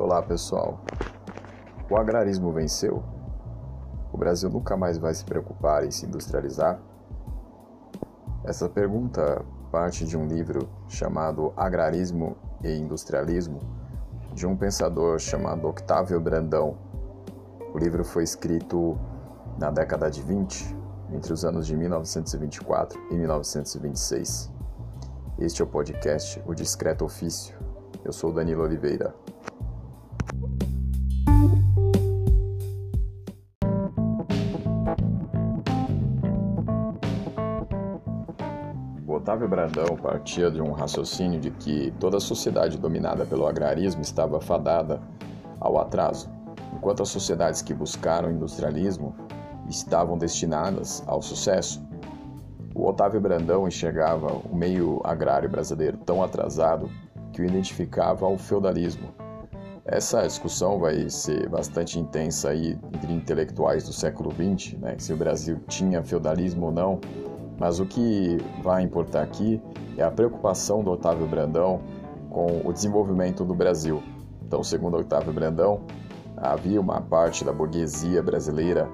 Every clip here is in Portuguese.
Olá pessoal. O agrarismo venceu? O Brasil nunca mais vai se preocupar em se industrializar? Essa pergunta parte de um livro chamado Agrarismo e Industrialismo, de um pensador chamado Octávio Brandão. O livro foi escrito na década de 20, entre os anos de 1924 e 1926. Este é o podcast O Discreto Ofício. Eu sou Danilo Oliveira. Otávio Brandão partia de um raciocínio de que toda a sociedade dominada pelo agrarismo estava fadada ao atraso, enquanto as sociedades que buscaram o industrialismo estavam destinadas ao sucesso. O Otávio Brandão enxergava o meio agrário brasileiro tão atrasado que o identificava ao feudalismo. Essa discussão vai ser bastante intensa aí entre intelectuais do século XX, né, se o Brasil tinha feudalismo ou não, mas o que vai importar aqui é a preocupação do Otávio Brandão com o desenvolvimento do Brasil. Então, segundo Otávio Brandão, havia uma parte da burguesia brasileira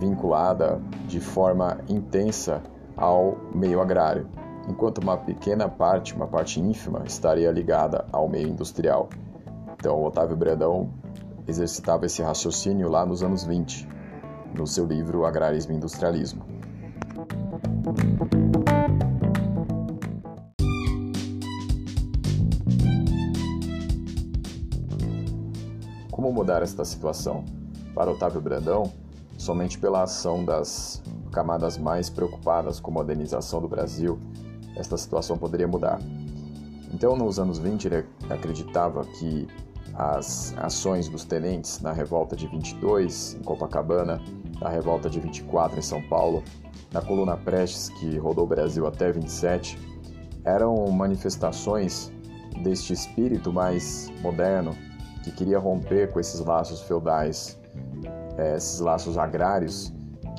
vinculada de forma intensa ao meio agrário, enquanto uma pequena parte, uma parte ínfima, estaria ligada ao meio industrial. Então, Otávio Brandão exercitava esse raciocínio lá nos anos 20, no seu livro Agrarismo e Industrialismo. Como mudar esta situação? Para Otávio Brandão, somente pela ação das camadas mais preocupadas com a modernização do Brasil, esta situação poderia mudar. Então, nos anos 20, ele acreditava que as ações dos tenentes na revolta de 22 em Copacabana, na revolta de 24 em São Paulo, na coluna Prestes, que rodou o Brasil até 27, eram manifestações deste espírito mais moderno que queria romper com esses laços feudais, eh, esses laços agrários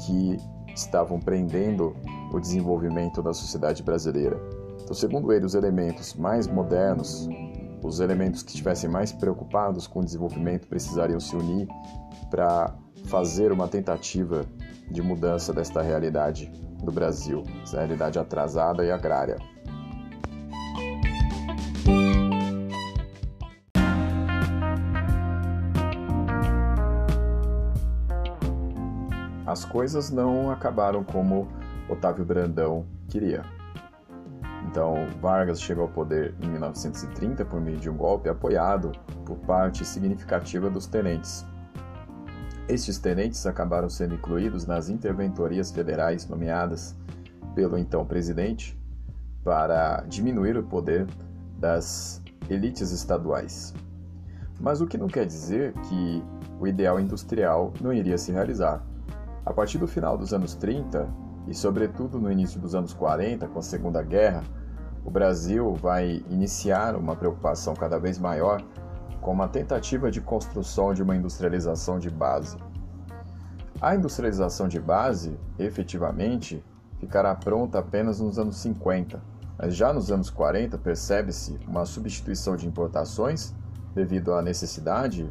que estavam prendendo o desenvolvimento da sociedade brasileira. Então, segundo ele, os elementos mais modernos, os elementos que estivessem mais preocupados com o desenvolvimento precisariam se unir para fazer uma tentativa de mudança desta realidade do Brasil, essa realidade atrasada e agrária. As coisas não acabaram como Otávio Brandão queria. Então, Vargas chegou ao poder em 1930 por meio de um golpe apoiado por parte significativa dos tenentes, estes tenentes acabaram sendo incluídos nas interventorias federais nomeadas pelo então presidente para diminuir o poder das elites estaduais. Mas o que não quer dizer que o ideal industrial não iria se realizar. A partir do final dos anos 30 e, sobretudo, no início dos anos 40, com a Segunda Guerra, o Brasil vai iniciar uma preocupação cada vez maior com uma tentativa de construção de uma industrialização de base. A industrialização de base, efetivamente, ficará pronta apenas nos anos 50, mas já nos anos 40 percebe-se uma substituição de importações devido à necessidade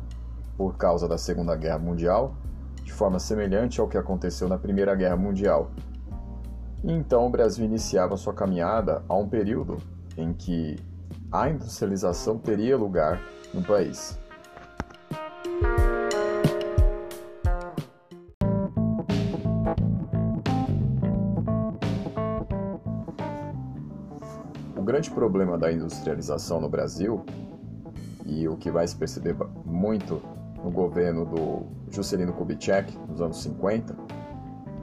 por causa da Segunda Guerra Mundial, de forma semelhante ao que aconteceu na Primeira Guerra Mundial. E então o Brasil iniciava sua caminhada a um período em que a industrialização teria lugar no país. O grande problema da industrialização no Brasil, e o que vai se perceber muito no governo do Juscelino Kubitschek nos anos 50,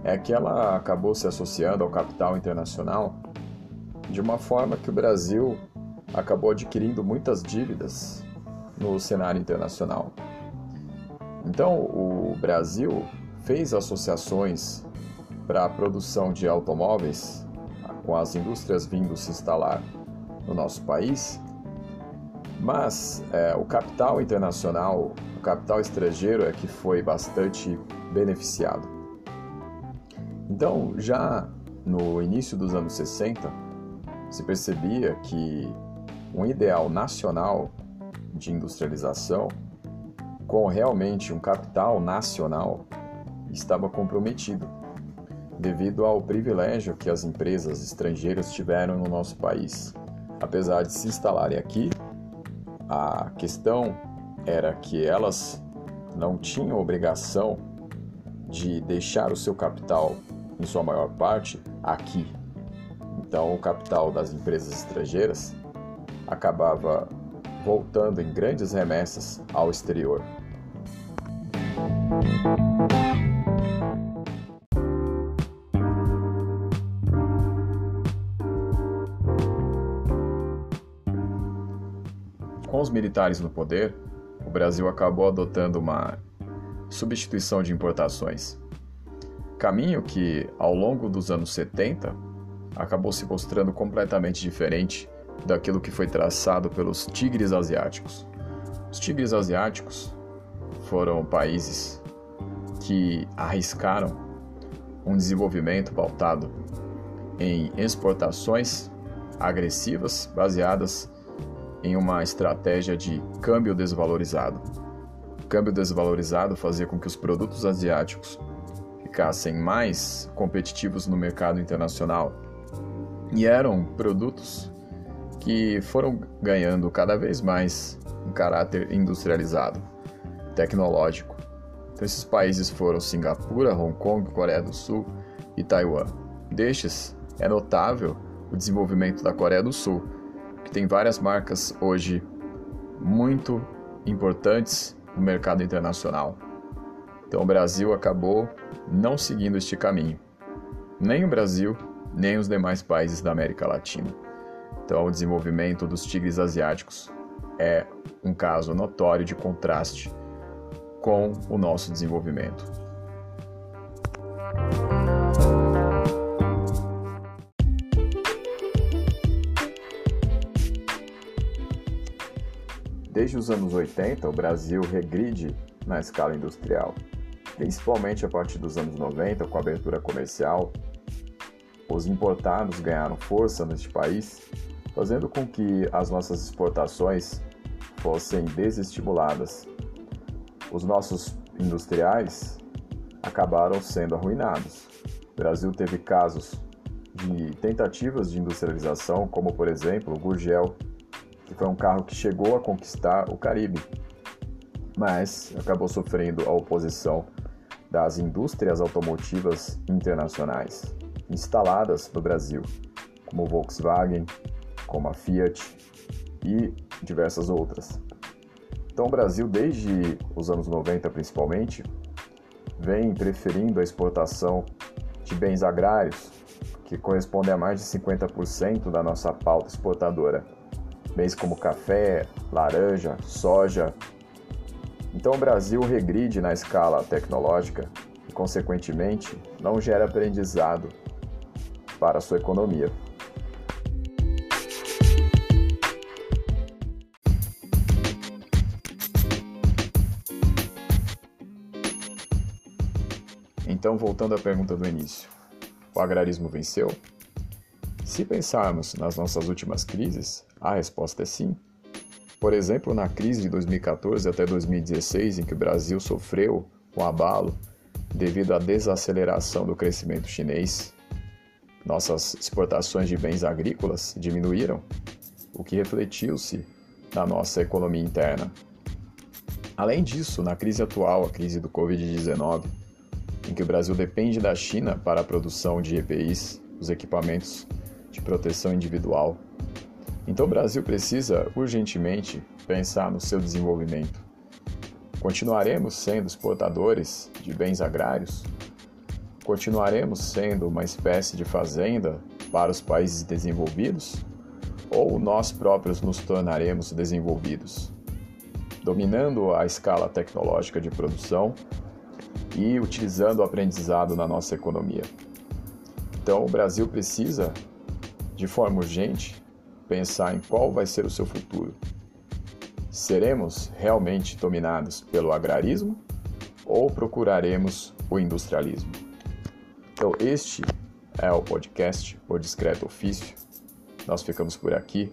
é que ela acabou se associando ao capital internacional de uma forma que o Brasil acabou adquirindo muitas dívidas no cenário internacional. Então, o Brasil fez associações para a produção de automóveis com as indústrias vindo se instalar no nosso país, mas é, o capital internacional, o capital estrangeiro é que foi bastante beneficiado. Então, já no início dos anos 60, se percebia que um ideal nacional de industrialização com realmente um capital nacional estava comprometido, devido ao privilégio que as empresas estrangeiras tiveram no nosso país. Apesar de se instalarem aqui, a questão era que elas não tinham obrigação de deixar o seu capital, em sua maior parte, aqui. Então, o capital das empresas estrangeiras acabava voltando em grandes remessas ao exterior. Com os militares no poder, o Brasil acabou adotando uma substituição de importações. Caminho que, ao longo dos anos 70, acabou se mostrando completamente diferente daquilo que foi traçado pelos tigres asiáticos. Os tigres asiáticos foram países que arriscaram um desenvolvimento pautado em exportações agressivas baseadas em uma estratégia de câmbio desvalorizado. O câmbio desvalorizado fazia com que os produtos asiáticos ficassem mais competitivos no mercado internacional e eram produtos que foram ganhando cada vez mais um caráter industrializado, tecnológico. Então, esses países foram Singapura, Hong Kong, Coreia do Sul e Taiwan. Destes, é notável o desenvolvimento da Coreia do Sul, que tem várias marcas hoje muito importantes no mercado internacional. Então o Brasil acabou não seguindo este caminho. Nem o Brasil, nem os demais países da América Latina. Então o desenvolvimento dos tigres asiáticos é um caso notório de contraste com o nosso desenvolvimento. Desde os anos 80, o Brasil regride na escala industrial, principalmente a partir dos anos 90, com a abertura comercial. Os importados ganharam força neste país, fazendo com que as nossas exportações fossem desestimuladas. Os nossos industriais acabaram sendo arruinados. O Brasil teve casos de tentativas de industrialização, como por exemplo o Gurgel, que foi um carro que chegou a conquistar o Caribe, mas acabou sofrendo a oposição das indústrias automotivas internacionais instaladas no Brasil, como Volkswagen, como a Fiat e diversas outras. Então, o Brasil, desde os anos 90 principalmente, vem preferindo a exportação de bens agrários, que correspondem a mais de 50% da nossa pauta exportadora bens como café, laranja, soja. Então o Brasil regride na escala tecnológica e, consequentemente, não gera aprendizado para a sua economia. Então, voltando à pergunta do início, o agrarismo venceu? Se pensarmos nas nossas últimas crises, a resposta é sim. Por exemplo, na crise de 2014 até 2016, em que o Brasil sofreu um abalo devido à desaceleração do crescimento chinês, nossas exportações de bens agrícolas diminuíram, o que refletiu-se na nossa economia interna. Além disso, na crise atual, a crise do Covid-19, em que o Brasil depende da China para a produção de EPIs, os equipamentos de proteção individual, então o Brasil precisa urgentemente pensar no seu desenvolvimento. Continuaremos sendo exportadores de bens agrários? Continuaremos sendo uma espécie de fazenda para os países desenvolvidos? Ou nós próprios nos tornaremos desenvolvidos? Dominando a escala tecnológica de produção e utilizando o aprendizado na nossa economia. Então, o Brasil precisa, de forma urgente, pensar em qual vai ser o seu futuro. Seremos realmente dominados pelo agrarismo ou procuraremos o industrialismo? Então, este é o podcast O Discreto Ofício. Nós ficamos por aqui.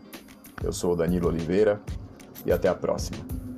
Eu sou o Danilo Oliveira e até a próxima.